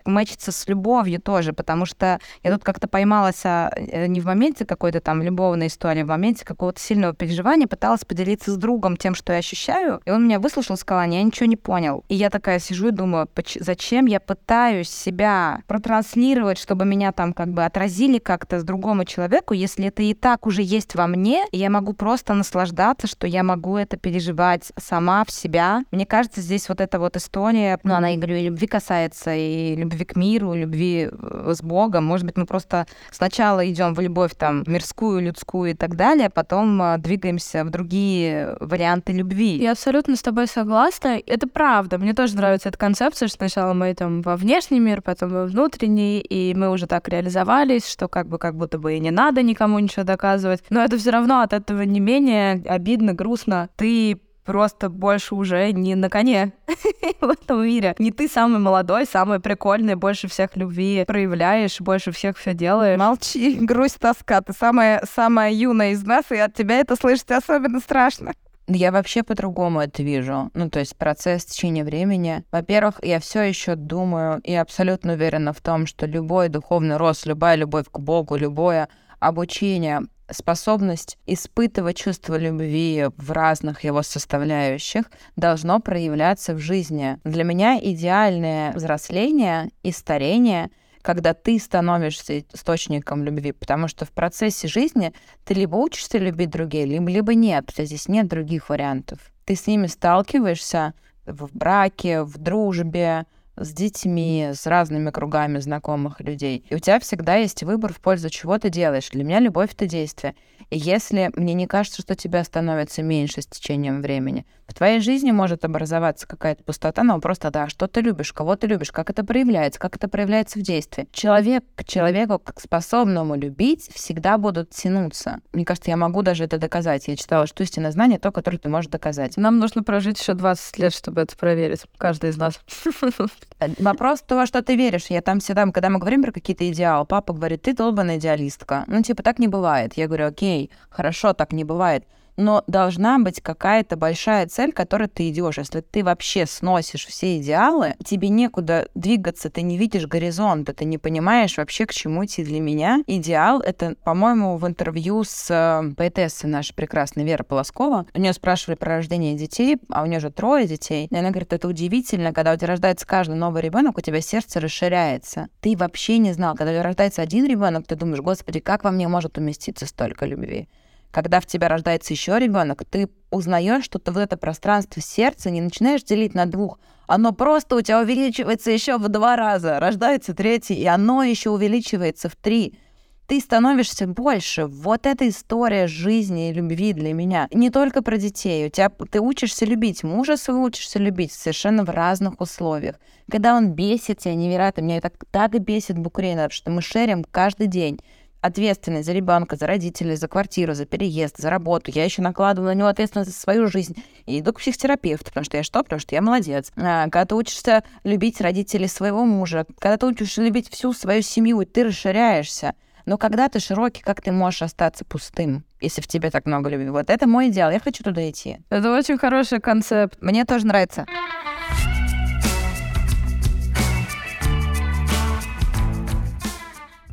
мэчится с любовью тоже, потому что я тут как-то поймалась а, э, не в моменте какой-то там любовной истории, а в моменте какого-то сильного переживания, пыталась поделиться с другом тем, что я ощущаю, и он меня выслушал, сказал, я ничего не понял. И я такая сижу и думаю, зачем я пытаюсь себя протранслировать, чтобы меня там как бы отразили как-то с другому человеку, если это и так уже есть во мне, и я могу просто наслаждаться, что я могу это переживать сама в себя. Мне кажется, здесь вот эта вот история, ну, она, я говорю, и любви касается, и любви к миру, любви э, с Богом. Может быть, мы просто сначала идем в любовь там мирскую, людскую и так далее, а потом э, двигаемся в другие варианты любви. Я абсолютно с тобой согласна. Это правда. Мне тоже нравится эта концепция, что сначала мы там во внешний мир, потом во внутренний, и мы уже так реализовались, что как бы как будто бы и не надо никому ничего доказывать. Но это все равно от этого не менее обидно, грустно. Ты просто больше уже не на коне в этом мире. Не ты самый молодой, самый прикольный, больше всех любви проявляешь, больше всех все делаешь. Молчи, грусть, тоска. Ты самая, самая юная из нас, и от тебя это слышать особенно страшно. Я вообще по-другому это вижу. Ну, то есть процесс течения времени. Во-первых, я все еще думаю и абсолютно уверена в том, что любой духовный рост, любая любовь к Богу, любое обучение способность испытывать чувство любви в разных его составляющих должно проявляться в жизни. Для меня идеальное взросление и старение когда ты становишься источником любви, потому что в процессе жизни ты либо учишься любить других, либо, либо нет, у тебя здесь нет других вариантов. Ты с ними сталкиваешься в браке, в дружбе, с детьми, с разными кругами знакомых людей. И у тебя всегда есть выбор в пользу чего ты делаешь. Для меня любовь — это действие. И если мне не кажется, что тебя становится меньше с течением времени, в твоей жизни может образоваться какая-то пустота, но просто, да, что ты любишь, кого ты любишь, как это проявляется, как это проявляется в действии. Человек к человеку, к способному любить, всегда будут тянуться. Мне кажется, я могу даже это доказать. Я читала, что истинное знание — то, которое ты можешь доказать. Нам нужно прожить еще 20 лет, чтобы это проверить. Каждый из нас. Э, вопрос того, что ты веришь. Я там всегда, когда мы говорим про какие-то идеалы, папа говорит, ты долбанная идеалистка. Ну, типа, так не бывает. Я говорю, окей, хорошо, так не бывает но должна быть какая-то большая цель, к которой ты идешь. Если ты вообще сносишь все идеалы, тебе некуда двигаться, ты не видишь горизонта, ты не понимаешь вообще, к чему идти. Для меня идеал — это, по-моему, в интервью с э, поэтессой нашей прекрасной Вера Полоскова. У нее спрашивали про рождение детей, а у нее же трое детей. И она говорит, это удивительно, когда у тебя рождается каждый новый ребенок, у тебя сердце расширяется. Ты вообще не знал, когда у тебя рождается один ребенок, ты думаешь, господи, как во мне может уместиться столько любви? Когда в тебя рождается еще ребенок, ты узнаешь, что ты вот это пространство сердца не начинаешь делить на двух. Оно просто у тебя увеличивается еще в два раза. Рождается третий, и оно еще увеличивается в три. Ты становишься больше. Вот эта история жизни и любви для меня. Не только про детей. У тебя ты учишься любить мужа своего, учишься любить совершенно в разных условиях. Когда он бесит тебя невероятно, меня так, так бесит Букрейна, что мы шерим каждый день ответственность за ребенка, за родителей, за квартиру, за переезд, за работу. Я еще накладываю на него ответственность за свою жизнь. И иду к психотерапевту, потому что я что? Потому что я молодец. А, когда ты учишься любить родителей своего мужа, когда ты учишься любить всю свою семью, ты расширяешься. Но когда ты широкий, как ты можешь остаться пустым, если в тебе так много любви? Вот это мой идеал, я хочу туда идти. Это очень хороший концепт. Мне тоже нравится.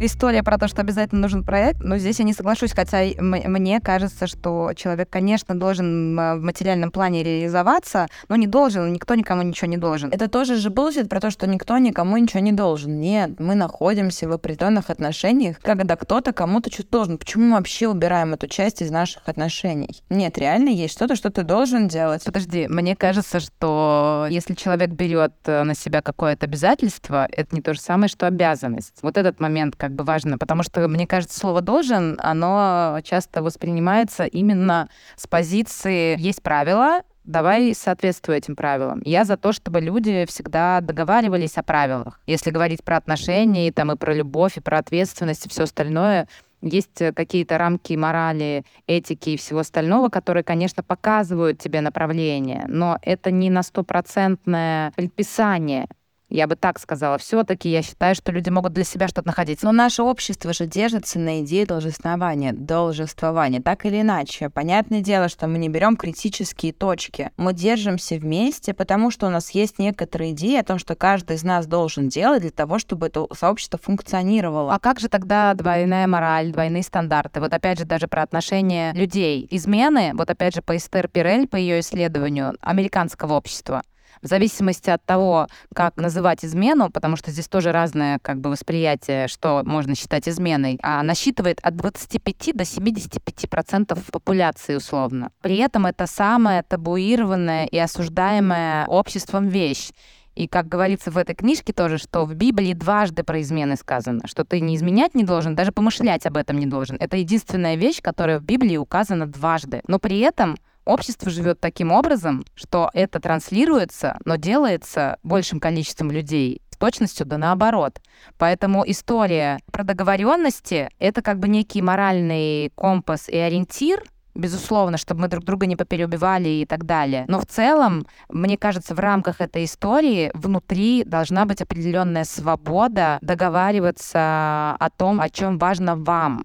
История про то, что обязательно нужен проект, но здесь я не соглашусь, хотя мне кажется, что человек, конечно, должен в материальном плане реализоваться, но не должен, никто никому ничего не должен. Это тоже же bullshit про то, что никто никому ничего не должен. Нет, мы находимся в определенных отношениях, когда кто-то кому-то что-то должен. Почему мы вообще убираем эту часть из наших отношений? Нет, реально есть что-то, что ты должен делать. Подожди, мне кажется, что если человек берет э, на себя какое-то обязательство, это не то же самое, что обязанность. Вот этот момент, как как бы важно, потому что, мне кажется, слово «должен», оно часто воспринимается именно с позиции «есть правила, давай соответствуй этим правилам. Я за то, чтобы люди всегда договаривались о правилах. Если говорить про отношения, и, там, и про любовь, и про ответственность, и все остальное, есть какие-то рамки морали, этики и всего остального, которые, конечно, показывают тебе направление, но это не на стопроцентное предписание я бы так сказала. Все-таки я считаю, что люди могут для себя что-то находить. Но наше общество же держится на идее должествования, должествования, так или иначе. Понятное дело, что мы не берем критические точки. Мы держимся вместе, потому что у нас есть некоторые идеи о том, что каждый из нас должен делать для того, чтобы это сообщество функционировало. А как же тогда двойная мораль, двойные стандарты? Вот опять же даже про отношения людей. Измены, вот опять же по Эстер Пирель, по ее исследованию американского общества, в зависимости от того, как называть измену, потому что здесь тоже разное как бы восприятие, что можно считать изменой, а насчитывает от 25 до 75 процентов популяции условно. При этом это самая табуированная и осуждаемая обществом вещь. И как говорится в этой книжке тоже, что в Библии дважды про измены сказано, что ты не изменять не должен, даже помышлять об этом не должен. Это единственная вещь, которая в Библии указана дважды. Но при этом общество живет таким образом, что это транслируется, но делается большим количеством людей с точностью да наоборот. Поэтому история про договоренности — это как бы некий моральный компас и ориентир, безусловно, чтобы мы друг друга не попереубивали и так далее. Но в целом, мне кажется, в рамках этой истории внутри должна быть определенная свобода договариваться о том, о чем важно вам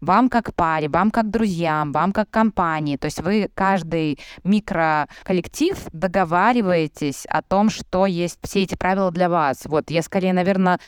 вам как паре, вам как друзьям, вам как компании. То есть вы каждый микроколлектив договариваетесь о том, что есть все эти правила для вас. Вот я скорее, наверное,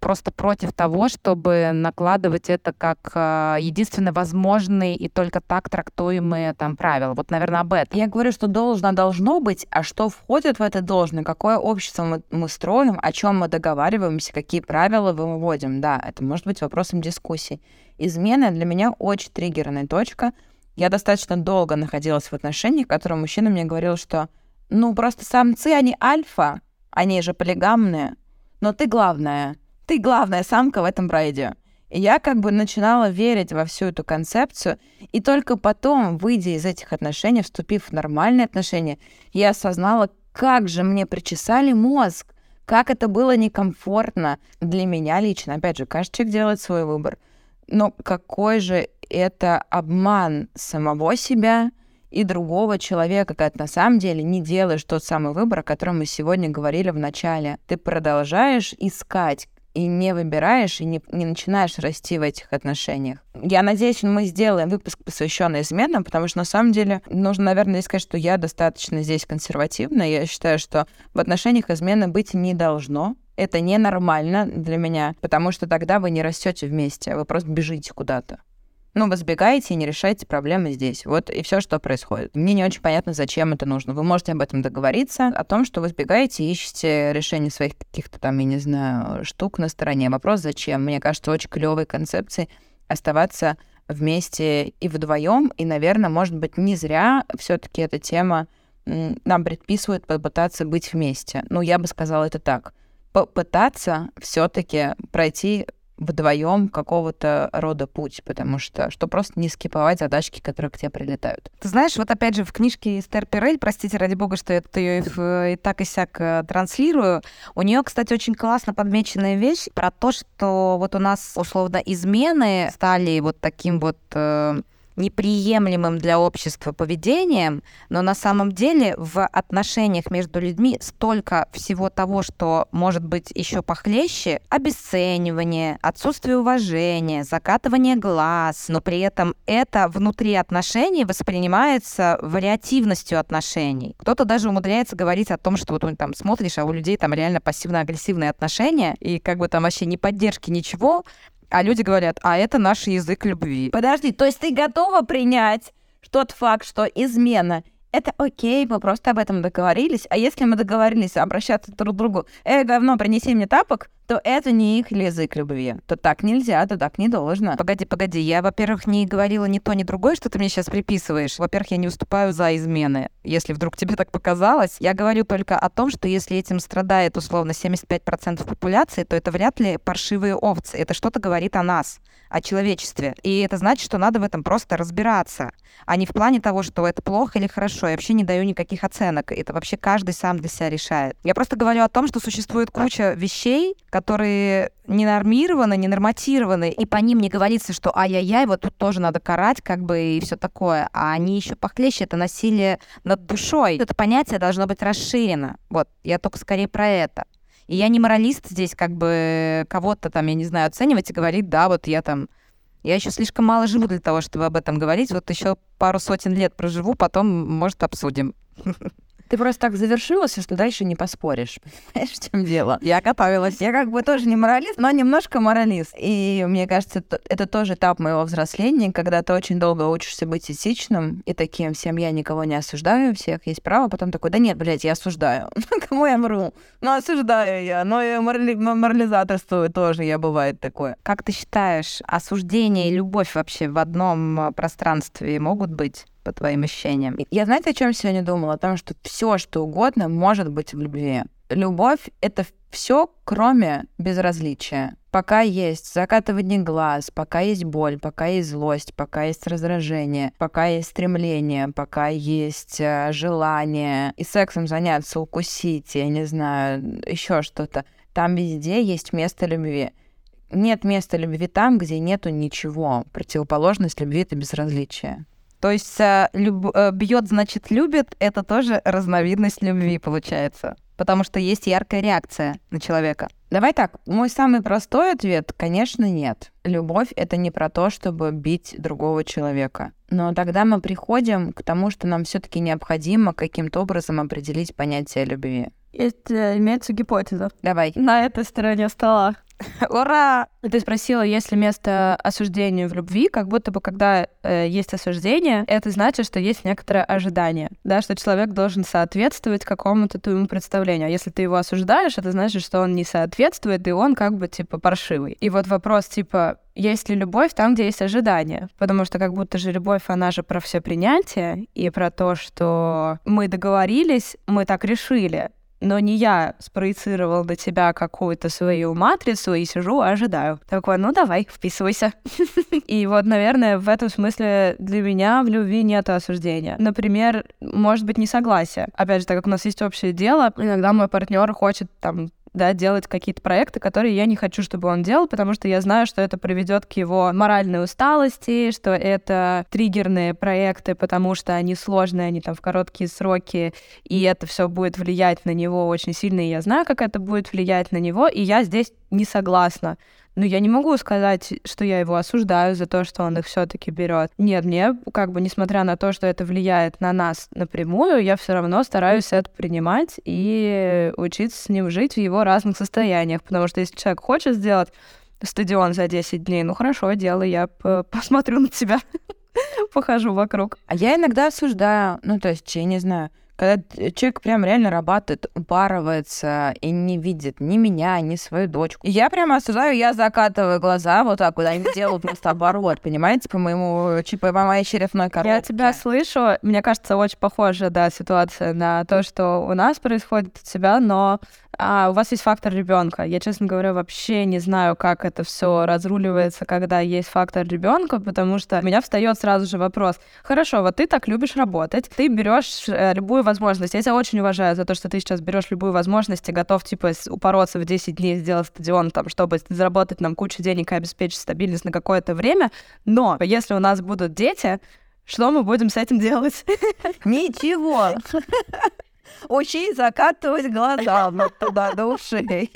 просто против того, чтобы накладывать это как э, единственно возможный и только так трактуемые там правила. Вот, наверное, об этом. Я говорю, что должно должно быть, а что входит в это должно, какое общество мы, мы строим, о чем мы договариваемся, какие правила мы вводим. Да, это может быть вопросом дискуссии. Измена для меня очень триггерная точка. Я достаточно долго находилась в отношениях, в котором мужчина мне говорил, что ну просто самцы, они альфа, они же полигамные, но ты главная, ты главная самка в этом брайде. И я как бы начинала верить во всю эту концепцию, и только потом, выйдя из этих отношений, вступив в нормальные отношения, я осознала, как же мне причесали мозг, как это было некомфортно для меня лично. Опять же, каждый человек делает свой выбор. Но какой же это обман самого себя и другого человека, когда ты на самом деле не делаешь тот самый выбор, о котором мы сегодня говорили в начале. Ты продолжаешь искать и не выбираешь, и не, не начинаешь расти в этих отношениях. Я надеюсь, мы сделаем выпуск, посвященный изменам, потому что на самом деле нужно, наверное, сказать, что я достаточно здесь консервативна. Я считаю, что в отношениях измены быть не должно. Это ненормально для меня, потому что тогда вы не растете вместе, вы просто бежите куда-то. Ну, вы сбегаете и не решаете проблемы здесь. Вот и все, что происходит. Мне не очень понятно, зачем это нужно. Вы можете об этом договориться, о том, что вы сбегаете и ищете решение своих каких-то там, я не знаю, штук на стороне. Вопрос, зачем? Мне кажется, очень клевой концепцией оставаться вместе и вдвоем. И, наверное, может быть, не зря все-таки эта тема нам предписывает попытаться быть вместе. Ну, я бы сказала это так. Попытаться все-таки пройти вдвоем какого-то рода путь, потому что что просто не скиповать задачки, которые к тебе прилетают. Ты знаешь, вот опять же в книжке Эстер Перель, простите ради бога, что я ее и, и так и сяк э, транслирую, у нее, кстати, очень классно подмеченная вещь про то, что вот у нас условно измены стали вот таким вот э, неприемлемым для общества поведением, но на самом деле в отношениях между людьми столько всего того, что может быть еще похлеще, обесценивание, отсутствие уважения, закатывание глаз, но при этом это внутри отношений воспринимается вариативностью отношений. Кто-то даже умудряется говорить о том, что вот там смотришь, а у людей там реально пассивно-агрессивные отношения, и как бы там вообще ни поддержки, ничего, а люди говорят, а это наш язык любви. Подожди, то есть ты готова принять тот факт, что измена это окей, мы просто об этом договорились. А если мы договорились обращаться друг к другу, эй, говно, принеси мне тапок, то это не их язык любви. То так нельзя, то так не должно. Погоди, погоди, я, во-первых, не говорила ни то, ни другое, что ты мне сейчас приписываешь. Во-первых, я не уступаю за измены, если вдруг тебе так показалось. Я говорю только о том, что если этим страдает условно 75% популяции, то это вряд ли паршивые овцы. Это что-то говорит о нас, о человечестве. И это значит, что надо в этом просто разбираться, а не в плане того, что это плохо или хорошо. Я вообще не даю никаких оценок. Это вообще каждый сам для себя решает. Я просто говорю о том, что существует куча вещей, которые не нормированы, не норматированы, и по ним не говорится, что ай-яй-яй, вот тут тоже надо карать, как бы, и все такое. А они еще похлеще, это насилие над душой. Это понятие должно быть расширено. Вот, я только скорее про это. И я не моралист здесь, как бы кого-то там, я не знаю, оценивать и говорить, да, вот я там я еще слишком мало живу для того, чтобы об этом говорить. Вот еще пару сотен лет проживу, потом, может, обсудим. Ты просто так завершилась, что дальше не поспоришь. Понимаешь, в чем дело? Я готовилась. Я как бы тоже не моралист, но немножко моралист. И мне кажется, это тоже этап моего взросления, когда ты очень долго учишься быть этичным и таким всем я никого не осуждаю, у всех есть право, потом такой, да нет, блядь, я осуждаю. Кому я мру? Ну, осуждаю я, но и морали... морализаторствую тоже, я бывает такое. Как ты считаешь, осуждение и любовь вообще в одном пространстве могут быть? По твоим ощущениям. Я знаете, о чем сегодня думала? О том, что все, что угодно, может быть в любви. Любовь — это все, кроме безразличия. Пока есть закатывание глаз, пока есть боль, пока есть злость, пока есть раздражение, пока есть стремление, пока есть э, желание и сексом заняться, укусить, я не знаю, еще что-то. Там везде есть место любви. Нет места любви там, где нету ничего. Противоположность любви — это безразличие. То есть э, люб... Э, бьет, значит, любит, это тоже разновидность любви получается. Потому что есть яркая реакция на человека. Давай так, мой самый простой ответ, конечно, нет. Любовь — это не про то, чтобы бить другого человека. Но тогда мы приходим к тому, что нам все таки необходимо каким-то образом определить понятие любви. Есть, имеется гипотеза. Давай. На этой стороне стола. Ура! Ты спросила, есть ли место осуждению в любви, как будто бы когда э, есть осуждение, это значит, что есть некоторое ожидание, да, что человек должен соответствовать какому-то твоему представлению. А если ты его осуждаешь, это значит, что он не соответствует, и он как бы типа паршивый. И вот вопрос типа, есть ли любовь там, где есть ожидание? Потому что как будто же любовь, она же про все принятие и про то, что мы договорились, мы так решили, но не я спроецировал на тебя какую-то свою матрицу и сижу, ожидаю. Такой, ну давай, вписывайся. И вот, наверное, в этом смысле для меня в любви нет осуждения. Например, может быть, несогласие. Опять же, так как у нас есть общее дело, иногда мой партнер хочет там да, делать какие-то проекты, которые я не хочу, чтобы он делал, потому что я знаю, что это приведет к его моральной усталости, что это триггерные проекты, потому что они сложные, они там в короткие сроки, и это все будет влиять на него очень сильно, и я знаю, как это будет влиять на него, и я здесь не согласна. Но я не могу сказать, что я его осуждаю за то, что он их все-таки берет. Нет, мне, как бы, несмотря на то, что это влияет на нас напрямую, я все равно стараюсь это принимать и учиться с ним жить в его разных состояниях. Потому что если человек хочет сделать стадион за 10 дней, ну хорошо, делай, я посмотрю на тебя, похожу вокруг. А я иногда осуждаю, ну то есть, я не знаю, когда человек прям реально работает, упарывается и не видит ни меня, ни свою дочку. я прямо осуждаю, я закатываю глаза вот так вот, они делают просто оборот, понимаете, по моему, по моей черепной коробке. Я тебя слышу, мне кажется, очень похожа, да, ситуация на то, что у нас происходит от себя, но а, у вас есть фактор ребенка. Я, честно говоря, вообще не знаю, как это все разруливается, когда есть фактор ребенка, потому что у меня встает сразу же вопрос. Хорошо, вот ты так любишь работать, ты берешь э, любую возможность. Я тебя очень уважаю за то, что ты сейчас берешь любую возможность и готов, типа, упороться в 10 дней, сделать стадион, там, чтобы заработать нам кучу денег и обеспечить стабильность на какое-то время. Но если у нас будут дети, что мы будем с этим делать? Ничего. Учи закатывать глаза туда до ушей.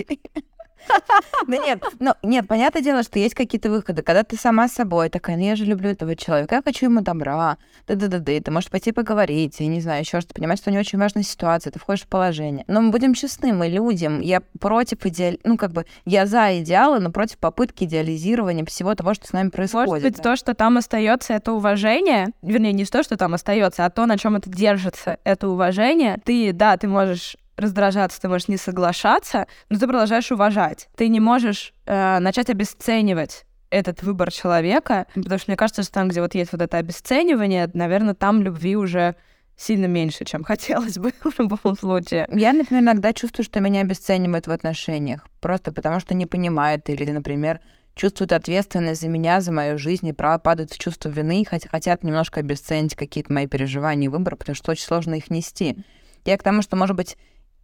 Да нет, ну, нет, понятное дело, что есть какие-то выходы. Когда ты сама с собой такая, ну я же люблю этого человека, я хочу ему добра, да-да-да-да, ты можешь пойти поговорить, я не знаю, еще что-то, понимаешь, что не очень важная ситуация, ты входишь в положение. Но мы будем честны, мы людям, я против идеал, ну как бы, я за идеалы, но против попытки идеализирования всего того, что с нами происходит. Может быть, да. то, что там остается, это уважение, вернее, не то, что там остается, а то, на чем это держится, это уважение. Ты, да, ты можешь раздражаться, ты можешь не соглашаться, но ты продолжаешь уважать. Ты не можешь э, начать обесценивать этот выбор человека, потому что мне кажется, что там, где вот есть вот это обесценивание, наверное, там любви уже сильно меньше, чем хотелось бы в любом случае. Я, например, иногда чувствую, что меня обесценивают в отношениях, просто потому что не понимают или, например, чувствуют ответственность за меня, за мою жизнь, и право падают в чувство вины, хотя хотят немножко обесценить какие-то мои переживания и выборы, потому что очень сложно их нести. Я к тому, что, может быть,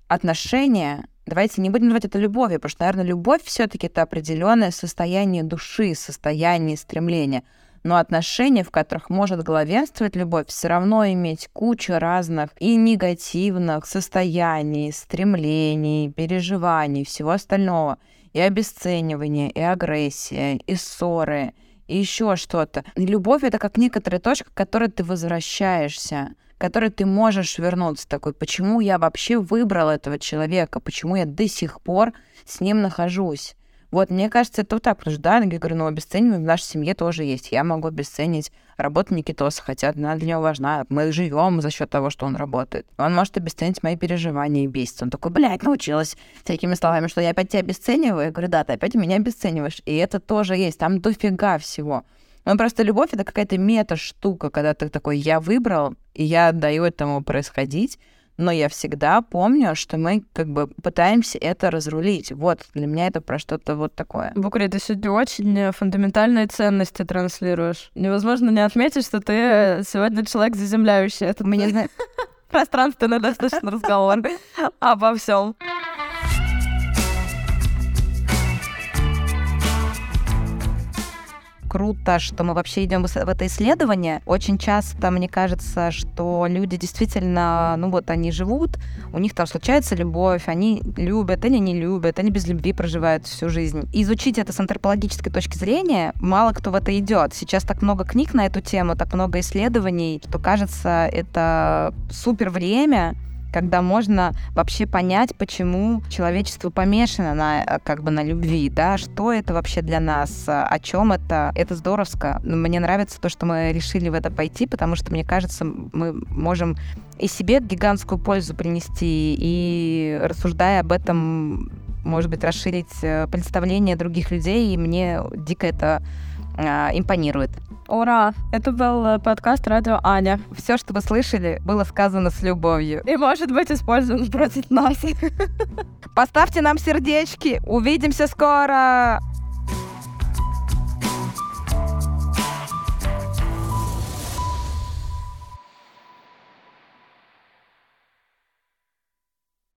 отношения, давайте не будем называть это любовью, потому что, наверное, любовь все-таки это определенное состояние души, состояние стремления. Но отношения, в которых может главенствовать любовь, все равно иметь кучу разных и негативных состояний, стремлений, переживаний, всего остального. И обесценивание, и агрессия, и ссоры, и еще что-то. Любовь это как некоторая точка, к которой ты возвращаешься который ты можешь вернуться такой, почему я вообще выбрал этого человека, почему я до сих пор с ним нахожусь. Вот, мне кажется, это вот так, потому что, да, я говорю, ну, обесценивание в нашей семье тоже есть. Я могу обесценить работу Никитоса, хотя она для него важна. Мы живем за счет того, что он работает. Он может обесценить мои переживания и беситься. Он такой, блядь, научилась такими словами, что я опять тебя обесцениваю. Я говорю, да, ты опять меня обесцениваешь. И это тоже есть. Там дофига всего. Ну, просто любовь — это какая-то мета-штука, когда ты такой, я выбрал, и я даю этому происходить, но я всегда помню, что мы как бы пытаемся это разрулить. Вот, для меня это про что-то вот такое. Букри, ты сегодня очень фундаментальные ценности транслируешь. Невозможно не отметить, что ты сегодня человек заземляющий. Это мне пространственный достаточно разговор обо всем. Круто, что мы вообще идем в это исследование. Очень часто мне кажется, что люди действительно, ну вот они живут, у них там случается любовь, они любят или не любят, они без любви проживают всю жизнь. Изучить это с антропологической точки зрения мало кто в это идет. Сейчас так много книг на эту тему, так много исследований, что кажется, это супер время когда можно вообще понять, почему человечество помешано на, э, как бы, на любви, да, что это вообще для нас, о чем это, это здоровско. Мне нравится то, что мы решили в это пойти, потому что, мне кажется, мы можем и себе гигантскую пользу принести, и рассуждая об этом, может быть, расширить э, представление других людей, и мне дико это э, импонирует. Ура! Это был э, подкаст «Радио Аня». Все, что вы слышали, было сказано с любовью. И может быть использовано против нас. Поставьте нам сердечки. Увидимся скоро!